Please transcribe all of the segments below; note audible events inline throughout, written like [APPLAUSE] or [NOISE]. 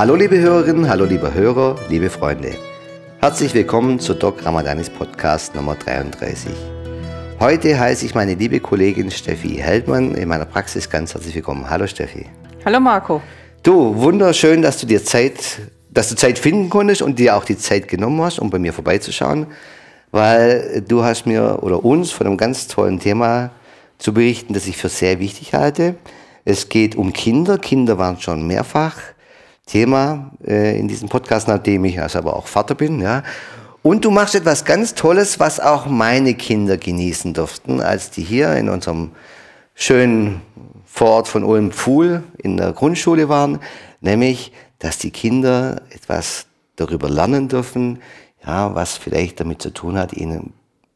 Hallo liebe Hörerinnen, hallo liebe Hörer, liebe Freunde. Herzlich willkommen zu Doc Ramadanis Podcast Nummer 33. Heute heiße ich meine liebe Kollegin Steffi Heldmann in meiner Praxis ganz herzlich willkommen. Hallo Steffi. Hallo Marco. Du, wunderschön, dass du dir Zeit, dass du Zeit finden konntest und dir auch die Zeit genommen hast, um bei mir vorbeizuschauen, weil du hast mir oder uns von einem ganz tollen Thema zu berichten, das ich für sehr wichtig halte. Es geht um Kinder. Kinder waren schon mehrfach Thema äh, in diesem Podcast, nachdem ich also aber auch Vater bin. Ja. Und du machst etwas ganz Tolles, was auch meine Kinder genießen durften, als die hier in unserem schönen Vorort von Ulm-Pfuhl in der Grundschule waren, nämlich, dass die Kinder etwas darüber lernen dürfen, ja, was vielleicht damit zu tun hat, ihnen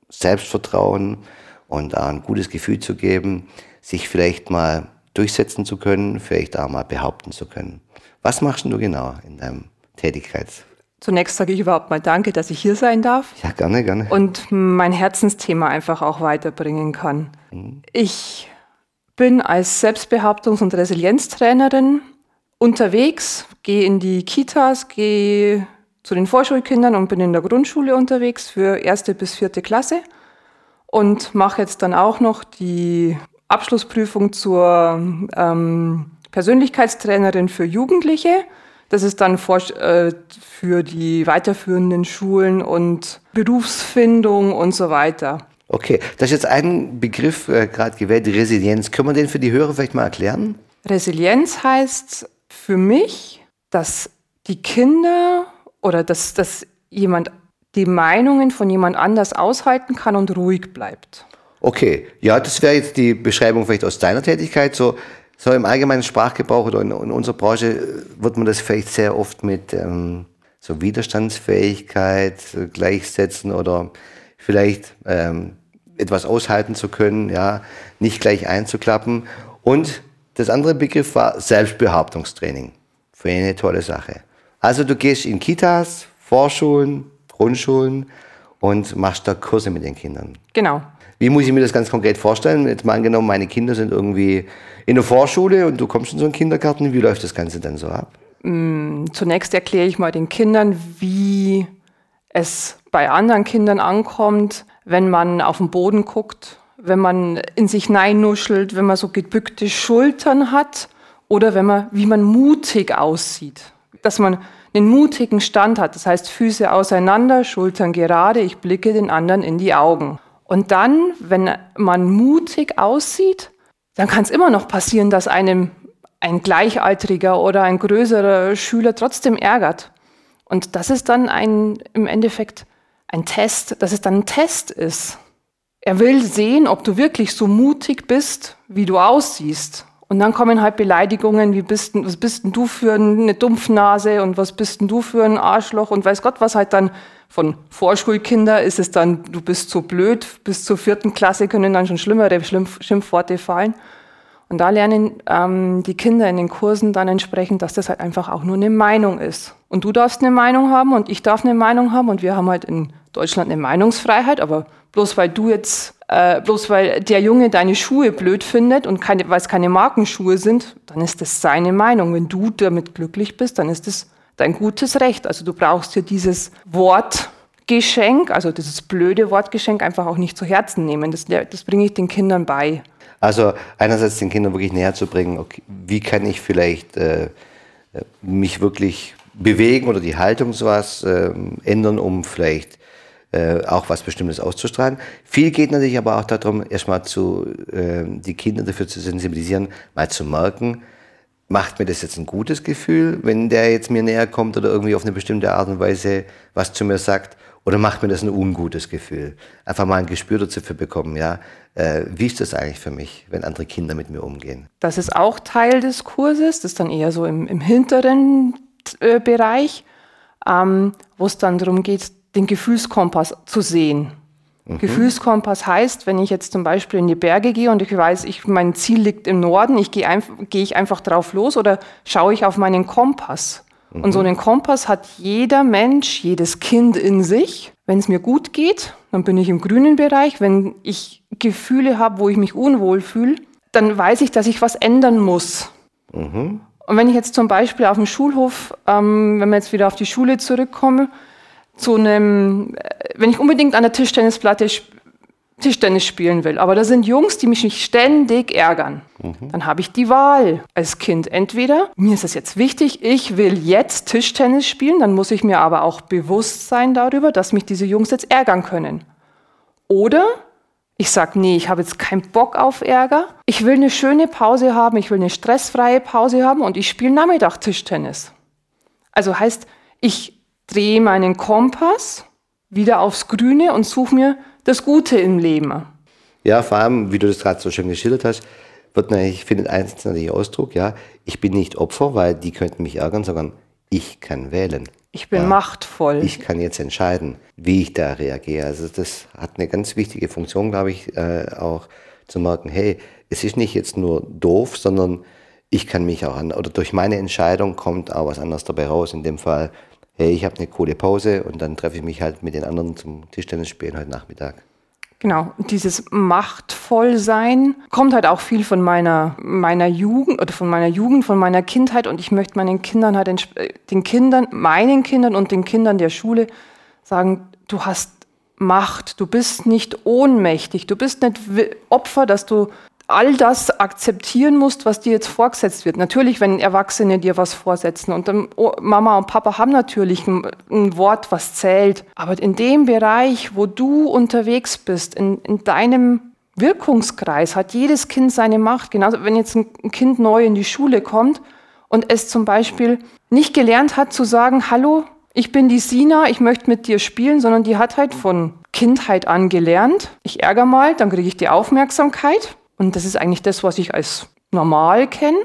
Selbstvertrauen und ein gutes Gefühl zu geben, sich vielleicht mal durchsetzen zu können, vielleicht auch mal behaupten zu können. Was machst du genau in deinem Tätigkeit? Zunächst sage ich überhaupt mal Danke, dass ich hier sein darf. Ja, gerne, gerne. Und mein Herzensthema einfach auch weiterbringen kann. Mhm. Ich bin als Selbstbehauptungs- und Resilienztrainerin unterwegs, gehe in die Kitas, gehe zu den Vorschulkindern und bin in der Grundschule unterwegs für erste bis vierte Klasse und mache jetzt dann auch noch die Abschlussprüfung zur ähm, Persönlichkeitstrainerin für Jugendliche. Das ist dann für, äh, für die weiterführenden Schulen und Berufsfindung und so weiter. Okay, das ist jetzt ein Begriff äh, gerade gewählt, Resilienz. Können wir den für die Hörer vielleicht mal erklären? Resilienz heißt für mich, dass die Kinder oder dass, dass jemand die Meinungen von jemand anders aushalten kann und ruhig bleibt. Okay, ja, das wäre jetzt die Beschreibung vielleicht aus deiner Tätigkeit. So, so im allgemeinen Sprachgebrauch oder in, in unserer Branche äh, wird man das vielleicht sehr oft mit ähm, so Widerstandsfähigkeit äh, gleichsetzen oder vielleicht ähm, etwas aushalten zu können, ja, nicht gleich einzuklappen. Und das andere Begriff war Selbstbehauptungstraining. Für eine tolle Sache. Also du gehst in Kitas, Vorschulen, Grundschulen und machst da Kurse mit den Kindern. Genau. Wie muss ich mir das ganz konkret vorstellen? Jetzt mal angenommen, meine Kinder sind irgendwie in der Vorschule und du kommst in so einen Kindergarten. Wie läuft das Ganze dann so ab? Mm, zunächst erkläre ich mal den Kindern, wie es bei anderen Kindern ankommt, wenn man auf den Boden guckt, wenn man in sich nuschelt, wenn man so gebückte Schultern hat oder wenn man, wie man mutig aussieht. Dass man einen mutigen Stand hat, das heißt Füße auseinander, Schultern gerade, ich blicke den anderen in die Augen. Und dann, wenn man mutig aussieht, dann kann es immer noch passieren, dass einem ein Gleichaltriger oder ein größerer Schüler trotzdem ärgert. Und das ist dann ein, im Endeffekt ein Test, dass es dann ein Test ist. Er will sehen, ob du wirklich so mutig bist, wie du aussiehst. Und dann kommen halt Beleidigungen, wie bist, was bist denn du für eine Dumpfnase und was bist denn du für ein Arschloch und weiß Gott, was halt dann von Vorschulkinder ist es dann, du bist so blöd, bis zur vierten Klasse können dann schon schlimmere Schimpf Schimpfworte fallen. Und da lernen ähm, die Kinder in den Kursen dann entsprechend, dass das halt einfach auch nur eine Meinung ist. Und du darfst eine Meinung haben und ich darf eine Meinung haben und wir haben halt in Deutschland eine Meinungsfreiheit, aber bloß weil du jetzt, äh, bloß weil der Junge deine Schuhe blöd findet und weil es keine Markenschuhe sind, dann ist das seine Meinung. Wenn du damit glücklich bist, dann ist das dein gutes Recht. Also du brauchst dir dieses Wortgeschenk, also dieses blöde Wortgeschenk einfach auch nicht zu Herzen nehmen. Das, das bringe ich den Kindern bei. Also einerseits den Kindern wirklich näher zu bringen, okay, wie kann ich vielleicht äh, mich wirklich bewegen oder die Haltung sowas äh, ändern, um vielleicht äh, auch was Bestimmtes auszustrahlen. Viel geht natürlich aber auch darum, erstmal zu, äh, die Kinder dafür zu sensibilisieren, mal zu merken, macht mir das jetzt ein gutes Gefühl, wenn der jetzt mir näher kommt oder irgendwie auf eine bestimmte Art und Weise was zu mir sagt, oder macht mir das ein ungutes Gefühl? Einfach mal ein Gespür dazu bekommen, ja. Äh, wie ist das eigentlich für mich, wenn andere Kinder mit mir umgehen? Das ist auch Teil des Kurses, das ist dann eher so im, im hinteren äh, Bereich, ähm, wo es dann darum geht, den Gefühlskompass zu sehen. Mhm. Gefühlskompass heißt, wenn ich jetzt zum Beispiel in die Berge gehe und ich weiß, ich, mein Ziel liegt im Norden, ich gehe, einf gehe ich einfach drauf los oder schaue ich auf meinen Kompass? Und so einen Kompass hat jeder Mensch, jedes Kind in sich. Wenn es mir gut geht, dann bin ich im grünen Bereich. Wenn ich Gefühle habe, wo ich mich unwohl fühle, dann weiß ich, dass ich was ändern muss. Mhm. Und wenn ich jetzt zum Beispiel auf dem Schulhof, ähm, wenn wir jetzt wieder auf die Schule zurückkommen, zu einem, äh, wenn ich unbedingt an der Tischtennisplatte Tischtennis spielen will, aber da sind Jungs, die mich nicht ständig ärgern, mhm. dann habe ich die Wahl als Kind. Entweder mir ist es jetzt wichtig, ich will jetzt Tischtennis spielen, dann muss ich mir aber auch bewusst sein darüber, dass mich diese Jungs jetzt ärgern können. Oder ich sage, nee, ich habe jetzt keinen Bock auf Ärger. Ich will eine schöne Pause haben, ich will eine stressfreie Pause haben und ich spiele Nachmittag Tischtennis. Also heißt, ich drehe meinen Kompass wieder aufs Grüne und suche mir das Gute im Leben. Ja, vor allem, wie du das gerade so schön geschildert hast, wird natürlich, findet eins natürlich Ausdruck, ja, ich bin nicht Opfer, weil die könnten mich ärgern, sondern ich kann wählen. Ich bin ja, machtvoll. Ich kann jetzt entscheiden, wie ich da reagiere. Also das hat eine ganz wichtige Funktion, glaube ich, äh, auch zu merken, hey, es ist nicht jetzt nur doof, sondern ich kann mich auch an, oder durch meine Entscheidung kommt auch was anderes dabei raus. In dem Fall, hey, ich habe eine coole Pause und dann treffe ich mich halt mit den anderen zum Tischtennis spielen heute Nachmittag. Genau, dieses Machtvollsein kommt halt auch viel von meiner, meiner Jugend oder von meiner Jugend, von meiner Kindheit und ich möchte meinen Kindern halt, äh, den Kindern, meinen Kindern und den Kindern der Schule sagen, du hast Macht, du bist nicht ohnmächtig, du bist nicht Opfer, dass du all das akzeptieren musst, was dir jetzt vorgesetzt wird. Natürlich, wenn Erwachsene dir was vorsetzen und dann, oh, Mama und Papa haben natürlich ein, ein, Wort, was zählt. Aber in dem Bereich, wo du unterwegs bist, in, in deinem Wirkungskreis, hat jedes Kind seine Macht. Genauso, wenn jetzt ein Kind neu in die Schule kommt und es zum Beispiel nicht gelernt hat zu sagen, hallo, ich bin die Sina, ich möchte mit dir spielen, sondern die hat halt von Kindheit an gelernt. Ich ärgere mal, dann kriege ich die Aufmerksamkeit und das ist eigentlich das, was ich als normal kenne,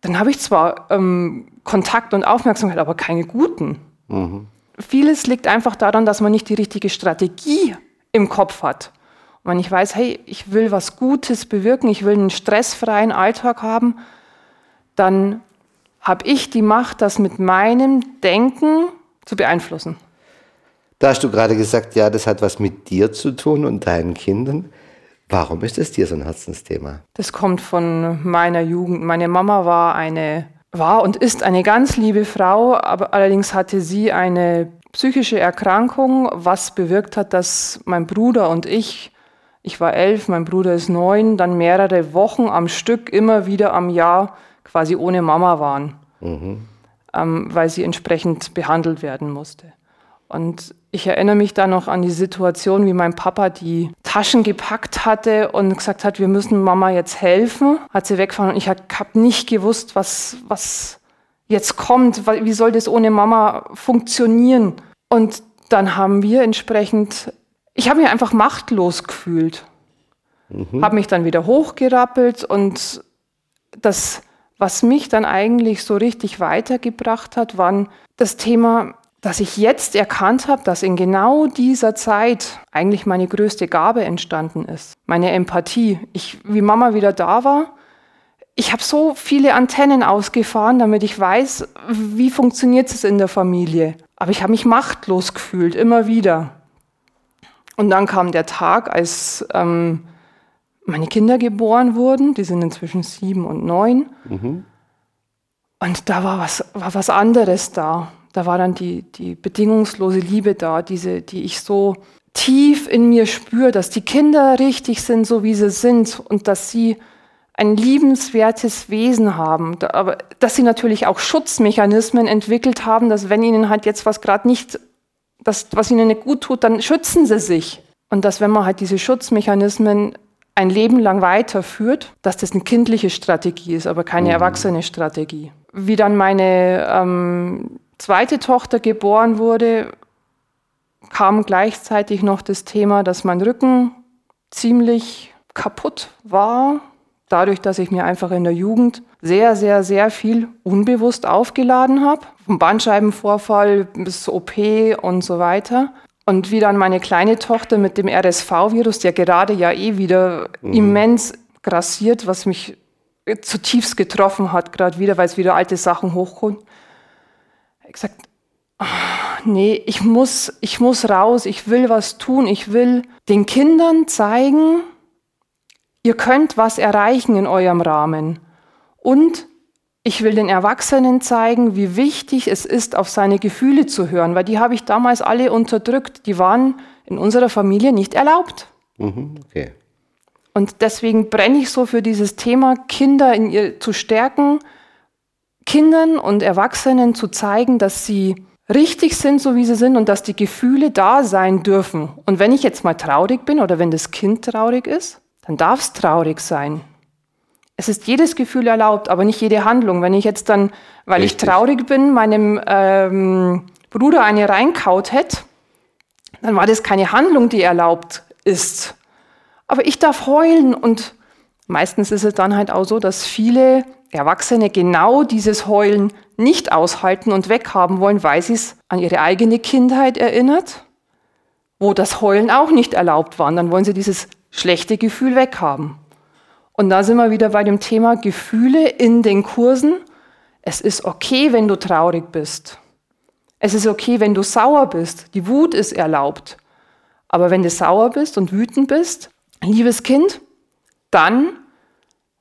dann habe ich zwar ähm, Kontakt und Aufmerksamkeit, aber keine guten. Mhm. Vieles liegt einfach daran, dass man nicht die richtige Strategie im Kopf hat. Und wenn ich weiß, hey, ich will was Gutes bewirken, ich will einen stressfreien Alltag haben, dann habe ich die Macht, das mit meinem Denken zu beeinflussen. Da hast du gerade gesagt, ja, das hat was mit dir zu tun und deinen Kindern. Warum ist es dir so ein Herzensthema? Das kommt von meiner Jugend. Meine Mama war eine war und ist eine ganz liebe Frau, aber allerdings hatte sie eine psychische Erkrankung, was bewirkt hat, dass mein Bruder und ich, ich war elf, mein Bruder ist neun, dann mehrere Wochen am Stück immer wieder am Jahr quasi ohne Mama waren, mhm. ähm, weil sie entsprechend behandelt werden musste. Und ich erinnere mich da noch an die Situation, wie mein Papa die Taschen gepackt hatte und gesagt hat, wir müssen Mama jetzt helfen. Hat sie weggefahren und ich habe nicht gewusst, was, was jetzt kommt. Wie soll das ohne Mama funktionieren? Und dann haben wir entsprechend, ich habe mich einfach machtlos gefühlt. Mhm. Habe mich dann wieder hochgerappelt und das, was mich dann eigentlich so richtig weitergebracht hat, war das Thema, dass ich jetzt erkannt habe, dass in genau dieser Zeit eigentlich meine größte Gabe entstanden ist. Meine Empathie. Ich, wie Mama wieder da war, ich habe so viele Antennen ausgefahren, damit ich weiß, wie funktioniert es in der Familie. Aber ich habe mich machtlos gefühlt, immer wieder. Und dann kam der Tag, als ähm, meine Kinder geboren wurden. Die sind inzwischen sieben und neun. Mhm. Und da war was, war was anderes da da war dann die, die bedingungslose Liebe da, diese, die ich so tief in mir spüre, dass die Kinder richtig sind, so wie sie sind und dass sie ein liebenswertes Wesen haben, aber dass sie natürlich auch Schutzmechanismen entwickelt haben, dass wenn ihnen halt jetzt was gerade nicht, das, was ihnen nicht gut tut, dann schützen sie sich. Und dass wenn man halt diese Schutzmechanismen ein Leben lang weiterführt, dass das eine kindliche Strategie ist, aber keine mhm. erwachsene Strategie. Wie dann meine ähm, zweite Tochter geboren wurde, kam gleichzeitig noch das Thema, dass mein Rücken ziemlich kaputt war, dadurch, dass ich mir einfach in der Jugend sehr, sehr, sehr viel unbewusst aufgeladen habe, vom Bandscheibenvorfall bis OP und so weiter. Und wie dann meine kleine Tochter mit dem RSV-Virus, der gerade ja eh wieder mhm. immens grassiert, was mich zutiefst getroffen hat, gerade wieder, weil es wieder alte Sachen hochkommen gesagt, oh, nee, ich muss, ich muss raus, ich will was tun, ich will den Kindern zeigen, ihr könnt was erreichen in eurem Rahmen. Und Ich will den Erwachsenen zeigen, wie wichtig es ist, auf seine Gefühle zu hören, weil die habe ich damals alle unterdrückt. Die waren in unserer Familie nicht erlaubt. Mhm, okay. Und deswegen brenne ich so für dieses Thema, Kinder in ihr zu stärken, Kindern und Erwachsenen zu zeigen, dass sie richtig sind, so wie sie sind und dass die Gefühle da sein dürfen. Und wenn ich jetzt mal traurig bin oder wenn das Kind traurig ist, dann darf es traurig sein. Es ist jedes Gefühl erlaubt, aber nicht jede Handlung. Wenn ich jetzt dann, weil richtig. ich traurig bin, meinem ähm, Bruder eine reinkaut hätte, dann war das keine Handlung, die erlaubt ist. Aber ich darf heulen und meistens ist es dann halt auch so, dass viele Erwachsene genau dieses Heulen nicht aushalten und weghaben wollen, weil sie es an ihre eigene Kindheit erinnert, wo das Heulen auch nicht erlaubt war. Und dann wollen sie dieses schlechte Gefühl weghaben. Und da sind wir wieder bei dem Thema Gefühle in den Kursen. Es ist okay, wenn du traurig bist. Es ist okay, wenn du sauer bist. Die Wut ist erlaubt. Aber wenn du sauer bist und wütend bist, liebes Kind, dann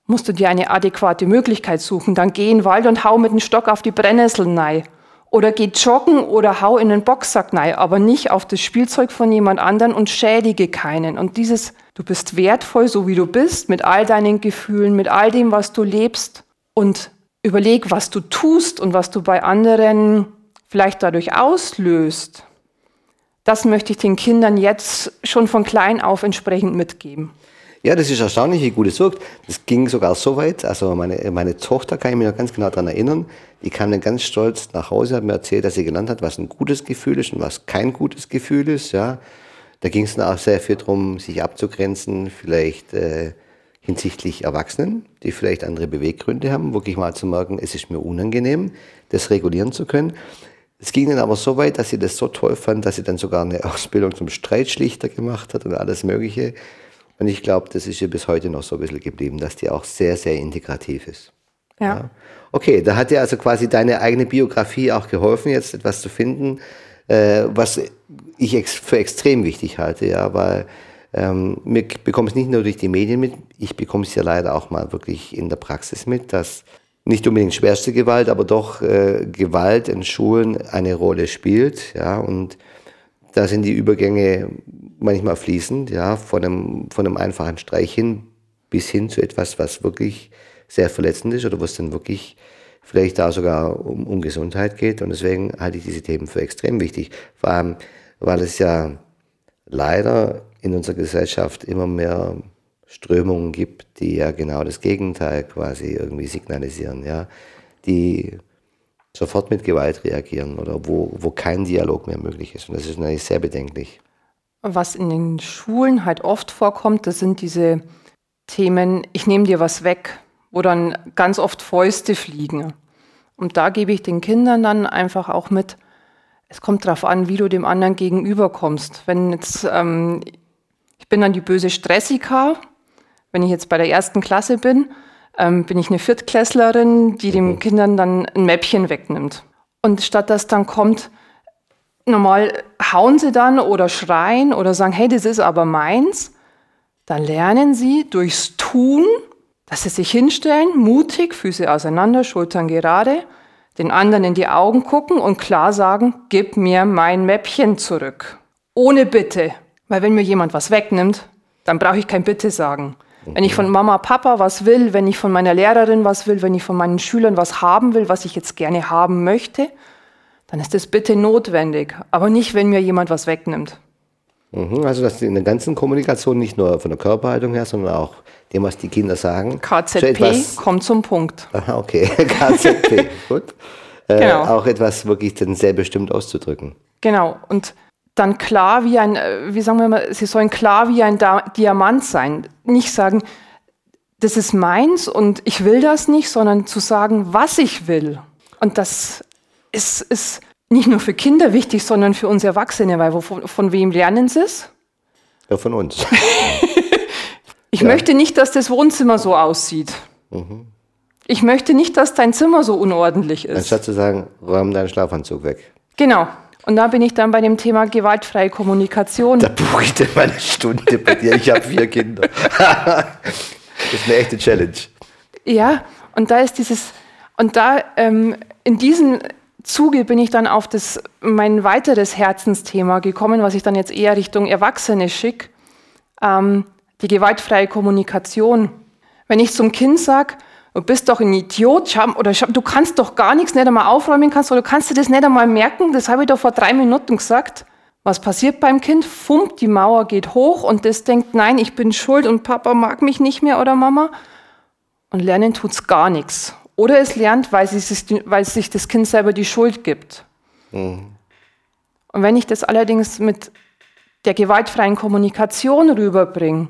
musst du dir eine adäquate Möglichkeit suchen. Dann geh in den Wald und hau mit dem Stock auf die Brennnesseln rein. Oder geh joggen oder hau in den Boxsack rein, aber nicht auf das Spielzeug von jemand anderen und schädige keinen. Und dieses, du bist wertvoll, so wie du bist, mit all deinen Gefühlen, mit all dem, was du lebst. Und überleg, was du tust und was du bei anderen vielleicht dadurch auslöst. Das möchte ich den Kindern jetzt schon von klein auf entsprechend mitgeben. Ja, das ist erstaunlich, wie gut es wirkt. Das ging sogar so weit. Also meine, meine Tochter kann ich mich noch ganz genau daran erinnern. Die kam dann ganz stolz nach Hause, hat mir erzählt, dass sie gelernt hat, was ein gutes Gefühl ist und was kein gutes Gefühl ist. Ja, da ging es dann auch sehr viel darum, sich abzugrenzen, vielleicht äh, hinsichtlich Erwachsenen, die vielleicht andere Beweggründe haben, wirklich mal zu merken, es ist mir unangenehm, das regulieren zu können. Es ging dann aber so weit, dass sie das so toll fand, dass sie dann sogar eine Ausbildung zum Streitschlichter gemacht hat und alles Mögliche. Und ich glaube, das ist ihr bis heute noch so ein bisschen geblieben, dass die auch sehr, sehr integrativ ist. Ja. ja. Okay, da hat dir also quasi deine eigene Biografie auch geholfen, jetzt etwas zu finden, äh, was ich ex für extrem wichtig halte, ja, weil ähm, wir bekommen es nicht nur durch die Medien mit, ich bekomme es ja leider auch mal wirklich in der Praxis mit, dass nicht unbedingt schwerste Gewalt, aber doch äh, Gewalt in Schulen eine Rolle spielt, ja, und da sind die Übergänge manchmal fließend, ja, von einem, von einem einfachen Streich hin bis hin zu etwas, was wirklich sehr verletzend ist oder was dann wirklich vielleicht da sogar um, um Gesundheit geht. Und deswegen halte ich diese Themen für extrem wichtig. Vor allem, weil es ja leider in unserer Gesellschaft immer mehr Strömungen gibt, die ja genau das Gegenteil quasi irgendwie signalisieren, ja, die sofort mit Gewalt reagieren oder wo, wo kein Dialog mehr möglich ist. Und das ist natürlich sehr bedenklich. Was in den Schulen halt oft vorkommt, das sind diese Themen, ich nehme dir was weg, wo dann ganz oft Fäuste fliegen. Und da gebe ich den Kindern dann einfach auch mit, es kommt darauf an, wie du dem anderen gegenüberkommst. Wenn jetzt, ähm, ich bin dann die böse Stressika, wenn ich jetzt bei der ersten Klasse bin, ähm, bin ich eine Viertklässlerin, die den mhm. Kindern dann ein Mäppchen wegnimmt. Und statt dass dann kommt, normal hauen sie dann oder schreien oder sagen, hey, das ist aber meins, dann lernen sie durchs Tun, dass sie sich hinstellen, mutig, Füße auseinander, Schultern gerade, den anderen in die Augen gucken und klar sagen, gib mir mein Mäppchen zurück. Ohne Bitte. Weil wenn mir jemand was wegnimmt, dann brauche ich kein Bitte sagen. Wenn ich von Mama, Papa was will, wenn ich von meiner Lehrerin was will, wenn ich von meinen Schülern was haben will, was ich jetzt gerne haben möchte, dann ist das bitte notwendig, aber nicht, wenn mir jemand was wegnimmt. Mhm, also dass in der ganzen Kommunikation nicht nur von der Körperhaltung her, sondern auch dem, was die Kinder sagen. KZP so kommt zum Punkt. Aha, okay, [LAUGHS] KZP, [LAUGHS] gut. Äh, genau. Auch etwas wirklich dann sehr bestimmt auszudrücken. Genau, und dann klar wie ein, äh, wie sagen wir mal, sie sollen klar wie ein Diamant sein. Nicht sagen, das ist meins und ich will das nicht, sondern zu sagen, was ich will. Und das ist, ist nicht nur für Kinder wichtig, sondern für uns Erwachsene, weil von, von wem lernen sie es? Ja, von uns. [LAUGHS] ich ja. möchte nicht, dass das Wohnzimmer so aussieht. Mhm. Ich möchte nicht, dass dein Zimmer so unordentlich ist. Anstatt zu sagen, räum deinen Schlafanzug weg. Genau. Und da bin ich dann bei dem Thema gewaltfreie Kommunikation. Da buche ich dir mal eine Stunde bei dir. Ich habe vier Kinder. [LAUGHS] das ist eine echte Challenge. Ja, und da ist dieses, Und da ähm, in diesem Zuge bin ich dann auf das, mein weiteres Herzensthema gekommen, was ich dann jetzt eher Richtung Erwachsene schicke, ähm, die gewaltfreie Kommunikation. Wenn ich zum Kind sage, du bist doch ein Idiot, oder du kannst doch gar nichts nicht einmal aufräumen kannst, oder du kannst dir das nicht einmal merken, das habe ich doch vor drei Minuten gesagt. Was passiert beim Kind? Fummt, die Mauer geht hoch und das denkt, nein, ich bin schuld und Papa mag mich nicht mehr oder Mama. Und lernen tut's gar nichts. Oder es lernt, weil, sich, weil sich das Kind selber die Schuld gibt. Mhm. Und wenn ich das allerdings mit der gewaltfreien Kommunikation rüberbringe,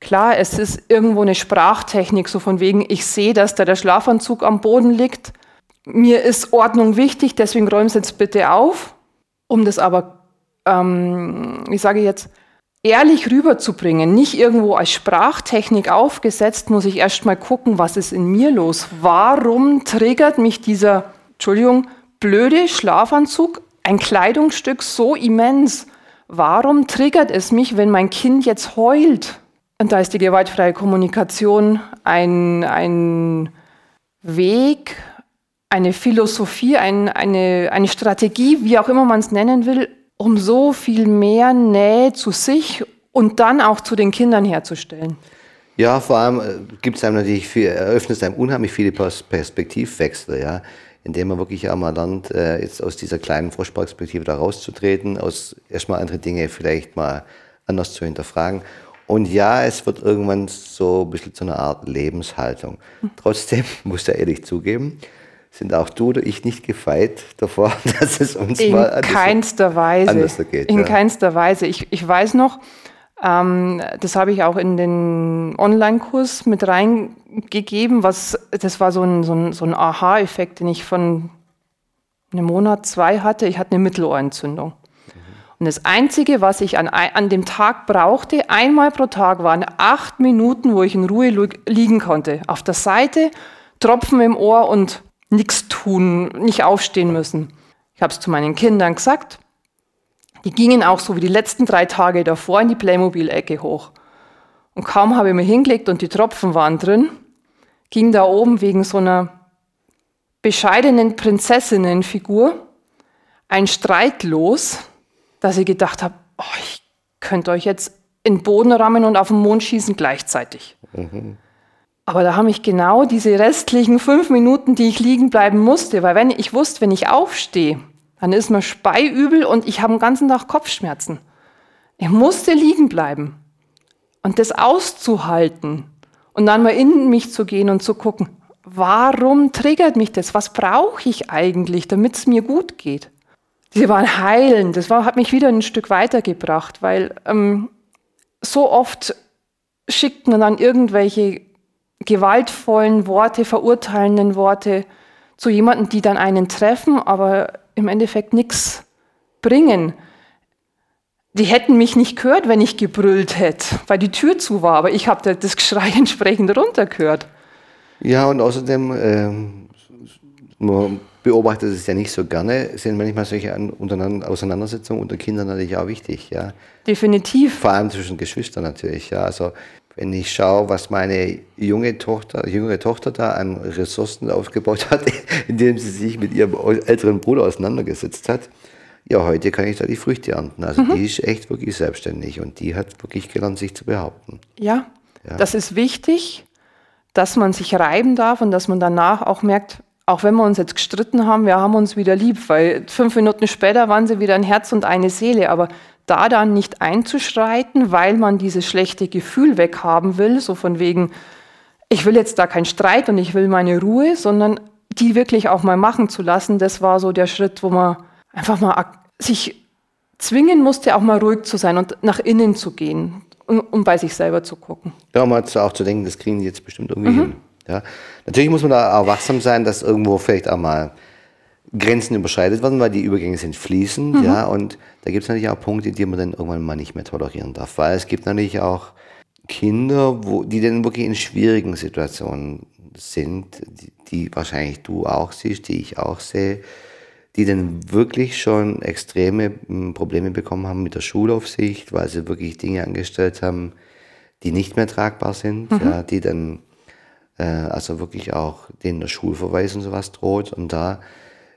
klar, es ist irgendwo eine Sprachtechnik, so von wegen, ich sehe, dass da der Schlafanzug am Boden liegt, mir ist Ordnung wichtig, deswegen räum es jetzt bitte auf. Um das aber, ähm, ich sage jetzt, ehrlich rüberzubringen, nicht irgendwo als Sprachtechnik aufgesetzt, muss ich erst mal gucken, was ist in mir los. Warum triggert mich dieser, Entschuldigung, blöde Schlafanzug, ein Kleidungsstück so immens? Warum triggert es mich, wenn mein Kind jetzt heult? Und da ist die gewaltfreie Kommunikation ein, ein Weg, eine Philosophie, ein, eine, eine Strategie, wie auch immer man es nennen will, um so viel mehr Nähe zu sich und dann auch zu den Kindern herzustellen. Ja, vor allem äh, gibt es einem natürlich viel, eröffnet einem unheimlich viele Perspektivwechsel, ja, indem man wirklich auch mal lernt, äh, jetzt aus dieser kleinen Froschperspektive da rauszutreten, aus erstmal andere Dinge vielleicht mal anders zu hinterfragen. Und ja, es wird irgendwann so ein bisschen zu einer Art Lebenshaltung. Hm. Trotzdem [LAUGHS] muss er ehrlich zugeben, sind auch du oder ich nicht gefeit davor, [LAUGHS] dass es uns in mal anders, keinster Weise. anders geht. In ja. keinster Weise. Ich, ich weiß noch, ähm, das habe ich auch in den Online-Kurs mit reingegeben, was, das war so ein, so ein, so ein Aha-Effekt, den ich von einem Monat, zwei hatte. Ich hatte eine Mittelohrentzündung. Und das Einzige, was ich an, an dem Tag brauchte, einmal pro Tag, waren acht Minuten, wo ich in Ruhe liegen konnte. Auf der Seite, Tropfen im Ohr und nichts tun, nicht aufstehen müssen. Ich habe es zu meinen Kindern gesagt. Die gingen auch so wie die letzten drei Tage davor in die Playmobil-Ecke hoch. Und kaum habe ich mir hingelegt und die Tropfen waren drin, ging da oben wegen so einer bescheidenen Prinzessinnenfigur ein Streit los, dass ich gedacht habe, oh, ich könnte euch jetzt in den Boden rammen und auf den Mond schießen gleichzeitig. Mhm. Aber da haben mich genau diese restlichen fünf Minuten, die ich liegen bleiben musste, weil wenn ich wusste, wenn ich aufstehe, dann ist mir speiübel und ich habe den ganzen Tag Kopfschmerzen. Ich musste liegen bleiben und das auszuhalten und dann mal in mich zu gehen und zu gucken, warum triggert mich das? Was brauche ich eigentlich, damit es mir gut geht? Diese waren heilend. Das war, hat mich wieder ein Stück weitergebracht, weil ähm, so oft schickt man dann irgendwelche gewaltvollen Worte, verurteilenden Worte zu jemanden, die dann einen treffen, aber im Endeffekt nichts bringen. Die hätten mich nicht gehört, wenn ich gebrüllt hätte, weil die Tür zu war, aber ich habe das Geschrei [LAUGHS] entsprechend runtergehört. Ja, und außerdem, ähm, man beobachtet es ja nicht so gerne, sind manchmal solche Auseinandersetzungen unter Kindern natürlich auch wichtig. Ja. Definitiv. Vor allem zwischen Geschwistern natürlich. Ja. Also wenn ich schaue, was meine junge Tochter, jüngere Tochter da an Ressourcen aufgebaut hat, [LAUGHS] indem sie sich mit ihrem älteren Bruder auseinandergesetzt hat, ja, heute kann ich da die Früchte ernten. Also mhm. die ist echt wirklich selbstständig und die hat wirklich gelernt, sich zu behaupten. Ja, ja, das ist wichtig, dass man sich reiben darf und dass man danach auch merkt, auch wenn wir uns jetzt gestritten haben, wir haben uns wieder lieb, weil fünf Minuten später waren sie wieder ein Herz und eine Seele. Aber da dann nicht einzuschreiten, weil man dieses schlechte Gefühl weghaben will, so von wegen, ich will jetzt da keinen Streit und ich will meine Ruhe, sondern die wirklich auch mal machen zu lassen, das war so der Schritt, wo man einfach mal sich zwingen musste, auch mal ruhig zu sein und nach innen zu gehen, um, um bei sich selber zu gucken. Ja, mal auch zu denken, das kriegen die jetzt bestimmt irgendwie mhm. hin. Ja. Natürlich muss man da auch wachsam sein, dass irgendwo vielleicht auch mal Grenzen überschreitet werden, weil die Übergänge sind fließend, mhm. ja, und da gibt es natürlich auch Punkte, die man dann irgendwann mal nicht mehr tolerieren darf, weil es gibt natürlich auch Kinder, wo, die dann wirklich in schwierigen Situationen sind, die, die wahrscheinlich du auch siehst, die ich auch sehe, die dann wirklich schon extreme hm, Probleme bekommen haben mit der Schulaufsicht, weil sie wirklich Dinge angestellt haben, die nicht mehr tragbar sind, mhm. ja, die dann äh, also wirklich auch denen der Schulverweis und sowas droht. Und da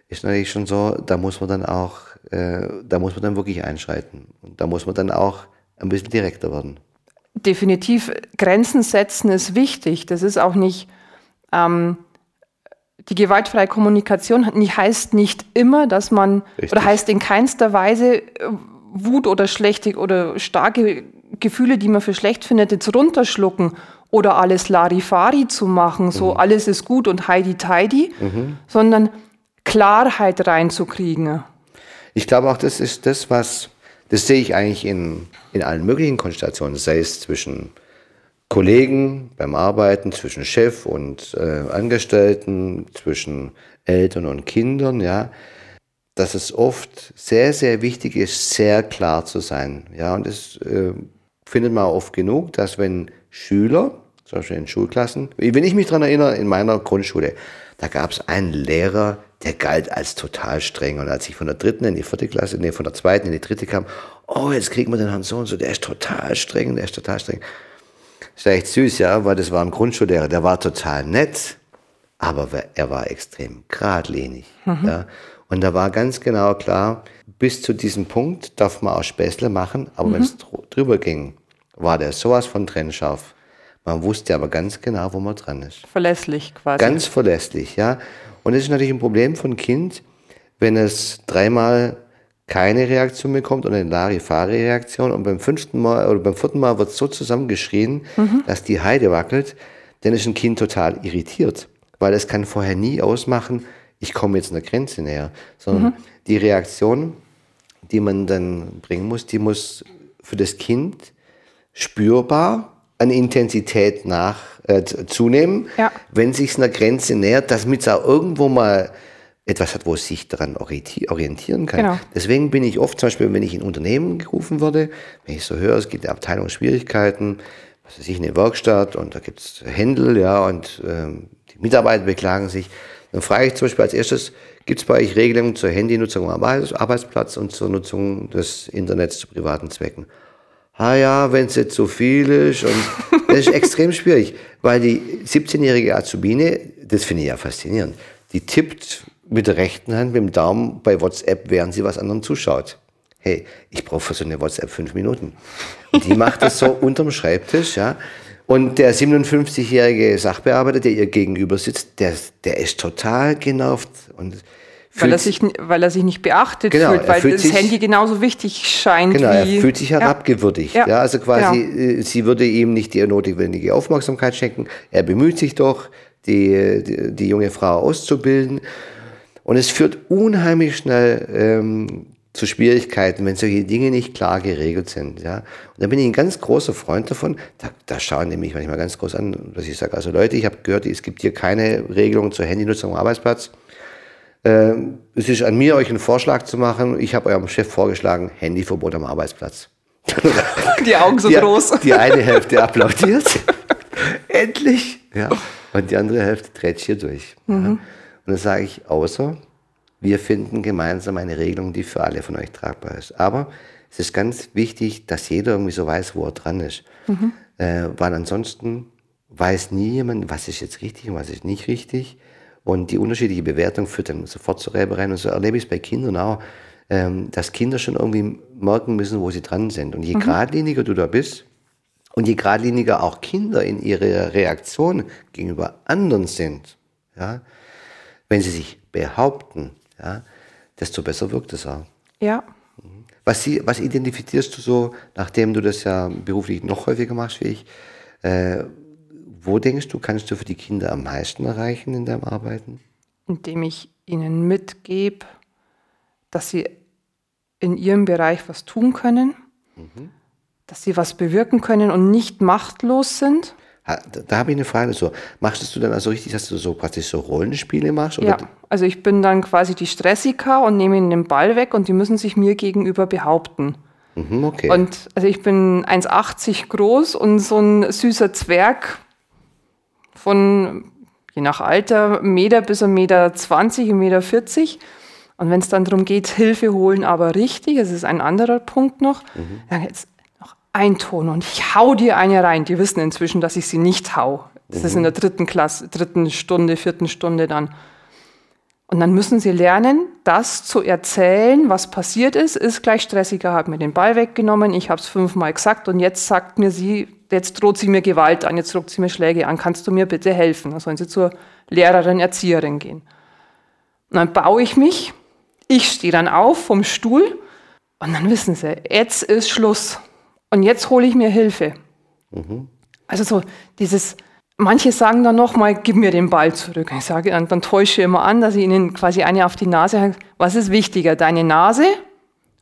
ist natürlich schon so, da muss man dann auch, äh, da muss man dann wirklich einschreiten. Und da muss man dann auch ein bisschen direkter werden. Definitiv, Grenzen setzen ist wichtig. Das ist auch nicht, ähm, die gewaltfreie Kommunikation heißt nicht immer, dass man, Richtig. oder heißt in keinster Weise äh, Wut oder schlechte oder starke Gefühle, die man für schlecht findet, jetzt runterschlucken oder alles Larifari zu machen, so mhm. alles ist gut und heidi tidy, mhm. sondern Klarheit reinzukriegen. Ich glaube auch, das ist das, was, das sehe ich eigentlich in, in allen möglichen Konstellationen, sei es zwischen Kollegen beim Arbeiten, zwischen Chef und äh, Angestellten, zwischen Eltern und Kindern, ja, dass es oft sehr, sehr wichtig ist, sehr klar zu sein. Ja, und das äh, findet man oft genug, dass wenn Schüler, zum Beispiel in Schulklassen, wenn ich mich daran erinnere, in meiner Grundschule, da gab es einen Lehrer, der galt als total streng. Und als ich von der dritten in die vierte Klasse, nee, von der zweiten in die dritte kam, oh, jetzt kriegen wir den Herrn so und so, der ist total streng, der ist total streng. Das war echt süß, ja, weil das war ein Grundschullehrer, der war total nett, aber er war extrem geradlinig. Mhm. Ja. Und da war ganz genau klar, bis zu diesem Punkt darf man auch Späßle machen, aber mhm. wenn es drüber ging, war der sowas von trennscharf. Man wusste aber ganz genau, wo man dran ist. Verlässlich quasi. Ganz verlässlich, ja. Und das ist natürlich ein Problem von Kind, wenn es dreimal keine Reaktion bekommt oder eine Larifari-Reaktion und beim fünften Mal oder beim vierten Mal wird so zusammengeschrien, mhm. dass die Heide wackelt, dann ist ein Kind total irritiert, weil es kann vorher nie ausmachen, ich komme jetzt einer Grenze näher, sondern mhm. die Reaktion, die man dann bringen muss, die muss für das Kind spürbar an Intensität nach äh, zunehmen, ja. wenn sich einer Grenze nähert, damit es auch irgendwo mal etwas hat, wo es sich daran orientieren kann. Genau. Deswegen bin ich oft, zum Beispiel, wenn ich in Unternehmen gerufen wurde, wenn ich so höre, es gibt eine Abteilung Schwierigkeiten, was weiß ich, eine Werkstatt und da gibt es Händel, ja, und ähm, die Mitarbeiter beklagen sich, dann frage ich zum Beispiel als erstes, gibt es bei euch Regelungen zur Handynutzung am Arbeitsplatz und zur Nutzung des Internets zu privaten Zwecken? Ah ja, wenn es jetzt so viel ist. Und das ist extrem schwierig, weil die 17-jährige Azubine, das finde ich ja faszinierend, die tippt mit der rechten Hand, mit dem Daumen bei WhatsApp, während sie was anderen zuschaut. Hey, ich brauche für so eine WhatsApp fünf Minuten. Und die macht das so [LAUGHS] unterm Schreibtisch, ja. Und der 57-jährige Sachbearbeiter, der ihr gegenüber sitzt, der, der ist total genervt. Und weil er, sich, weil er sich nicht beachtet genau, fühlt, weil fühlt das Handy genauso wichtig scheint. Genau, er fühlt sich herabgewürdigt. Ja. ja also quasi, genau. Sie würde ihm nicht die notwendige Aufmerksamkeit schenken. Er bemüht sich doch, die, die, die junge Frau auszubilden. Und es führt unheimlich schnell ähm, zu Schwierigkeiten, wenn solche Dinge nicht klar geregelt sind. Ja? Und da bin ich ein ganz großer Freund davon. Da, da schauen die mich manchmal ganz groß an, dass ich sage, also Leute, ich habe gehört, es gibt hier keine Regelung zur Handynutzung am Arbeitsplatz. Äh, es ist an mir, euch einen Vorschlag zu machen. Ich habe eurem Chef vorgeschlagen, Handyverbot am Arbeitsplatz. [LAUGHS] Die Augen so die, groß. Die eine Hälfte applaudiert. [LAUGHS] Endlich. Ja. Und die andere Hälfte dreht hier durch. Mhm. Ja. Und dann sage ich, außer wir finden gemeinsam eine Regelung, die für alle von euch tragbar ist. Aber es ist ganz wichtig, dass jeder irgendwie so weiß, wo er dran ist. Mhm. Äh, weil ansonsten weiß nie jemand, was ist jetzt richtig und was ist nicht richtig. Und die unterschiedliche Bewertung führt dann sofort zur Reibereien. Und so erlebe ich es bei Kindern auch, ähm, dass Kinder schon irgendwie merken müssen, wo sie dran sind. Und je mhm. geradliniger du da bist und je geradliniger auch Kinder in ihrer Reaktion gegenüber anderen sind, ja, wenn sie sich behaupten, ja, desto besser wirkt es auch. Ja. Mhm. Was, sie, was identifizierst du so, nachdem du das ja beruflich noch häufiger machst wie ich, äh, wo denkst du, kannst du für die Kinder am meisten erreichen in deinem Arbeiten? Indem ich ihnen mitgebe, dass sie in ihrem Bereich was tun können, mhm. dass sie was bewirken können und nicht machtlos sind. Da, da habe ich eine Frage. So, machst du dann also richtig, dass du so praktisch so Rollenspiele machst? ja, also ich bin dann quasi die Stressika und nehme ihnen den Ball weg und die müssen sich mir gegenüber behaupten. Mhm, okay. Und also ich bin 1,80 groß und so ein süßer Zwerg von je nach Alter Meter bis ein Meter 20, ein Meter 40. Und wenn es dann darum geht, Hilfe holen, aber richtig, es ist ein anderer Punkt noch, mhm. dann jetzt noch ein Ton und ich hau dir eine rein. Die wissen inzwischen, dass ich sie nicht hau. Das mhm. ist in der dritten Klasse, dritten Stunde, vierten Stunde dann. Und dann müssen sie lernen, das zu erzählen, was passiert ist, ist gleich stressiger, hat mir den Ball weggenommen, ich habe es fünfmal gesagt und jetzt sagt mir sie, jetzt droht sie mir Gewalt an, jetzt droht sie mir Schläge an, kannst du mir bitte helfen? Dann sollen sie zur Lehrerin, Erzieherin gehen. Und dann baue ich mich, ich stehe dann auf vom Stuhl und dann wissen sie, jetzt ist Schluss und jetzt hole ich mir Hilfe. Mhm. Also so dieses, Manche sagen dann nochmal, gib mir den Ball zurück. Ich sage, dann, dann täusche ich immer an, dass ich ihnen quasi eine auf die Nase habe. Was ist wichtiger, deine Nase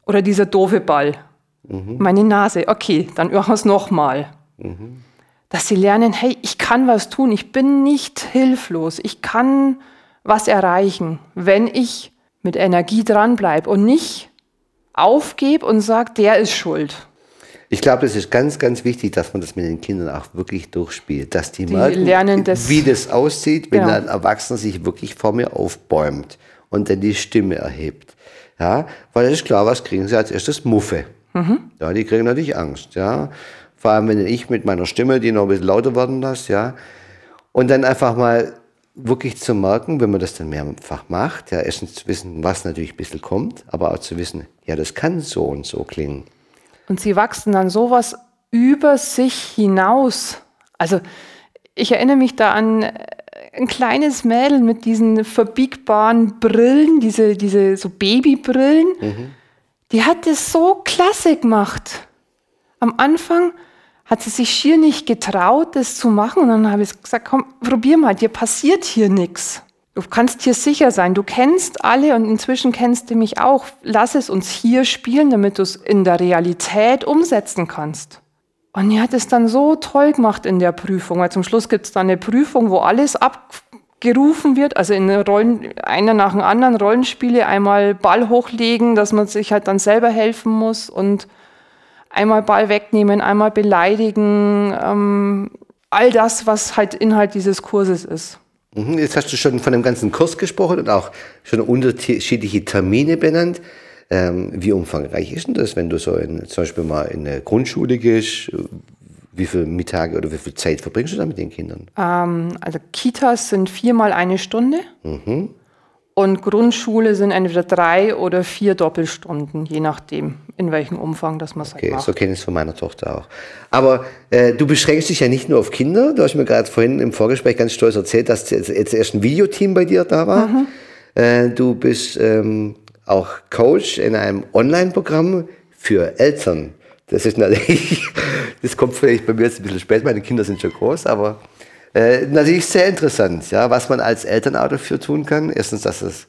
oder dieser doofe Ball? Mhm. Meine Nase. Okay, dann machen wir es nochmal. Mhm. Dass sie lernen, hey, ich kann was tun, ich bin nicht hilflos, ich kann was erreichen, wenn ich mit Energie dranbleibe und nicht aufgebe und sage, der ist schuld. Ich glaube, es ist ganz, ganz wichtig, dass man das mit den Kindern auch wirklich durchspielt, dass die, die merken, das, wie das aussieht, wenn genau. ein Erwachsener sich wirklich vor mir aufbäumt und dann die Stimme erhebt. Ja, weil es ist klar, was kriegen sie als erstes? Muffe. Mhm. Ja, die kriegen natürlich Angst. Ja, vor allem wenn ich mit meiner Stimme die noch ein bisschen lauter werden lasse. Ja, und dann einfach mal wirklich zu merken, wenn man das dann mehrfach macht, ja, erstens zu wissen, was natürlich ein bisschen kommt, aber auch zu wissen, ja, das kann so und so klingen. Und sie wachsen dann sowas über sich hinaus. Also ich erinnere mich da an äh, ein kleines Mädel mit diesen verbiegbaren Brillen, diese, diese so Babybrillen. Mhm. Die hat das so klasse gemacht. Am Anfang hat sie sich schier nicht getraut, das zu machen. Und dann habe ich gesagt, komm, probier mal, dir passiert hier nichts. Du kannst hier sicher sein. Du kennst alle und inzwischen kennst du mich auch. Lass es uns hier spielen, damit du es in der Realität umsetzen kannst. Und die hat es dann so toll gemacht in der Prüfung, weil zum Schluss gibt es dann eine Prüfung, wo alles abgerufen wird, also in Rollen, einer nach dem anderen Rollenspiele, einmal Ball hochlegen, dass man sich halt dann selber helfen muss und einmal Ball wegnehmen, einmal beleidigen, ähm, all das, was halt Inhalt dieses Kurses ist. Mhm, jetzt hast du schon von dem ganzen Kurs gesprochen und auch schon unterschiedliche Termine benannt. Ähm, wie umfangreich ist denn das, wenn du so in, zum Beispiel mal in eine Grundschule gehst? Wie viele Mittage oder wie viel Zeit verbringst du da mit den Kindern? Ähm, also Kitas sind viermal eine Stunde. Mhm. Und Grundschule sind entweder drei oder vier Doppelstunden, je nachdem, in welchem Umfang das man es okay, macht. so kenne ich es von meiner Tochter auch. Aber äh, du beschränkst dich ja nicht nur auf Kinder. Du hast mir gerade vorhin im Vorgespräch ganz stolz erzählt, dass jetzt erst ein Videoteam bei dir da war. Mhm. Äh, du bist ähm, auch Coach in einem Online-Programm für Eltern. Das ist natürlich, [LAUGHS] das kommt vielleicht bei mir jetzt ein bisschen spät, meine Kinder sind schon groß, aber äh, natürlich sehr interessant, ja, was man als Eltern auch dafür tun kann. Erstens, dass es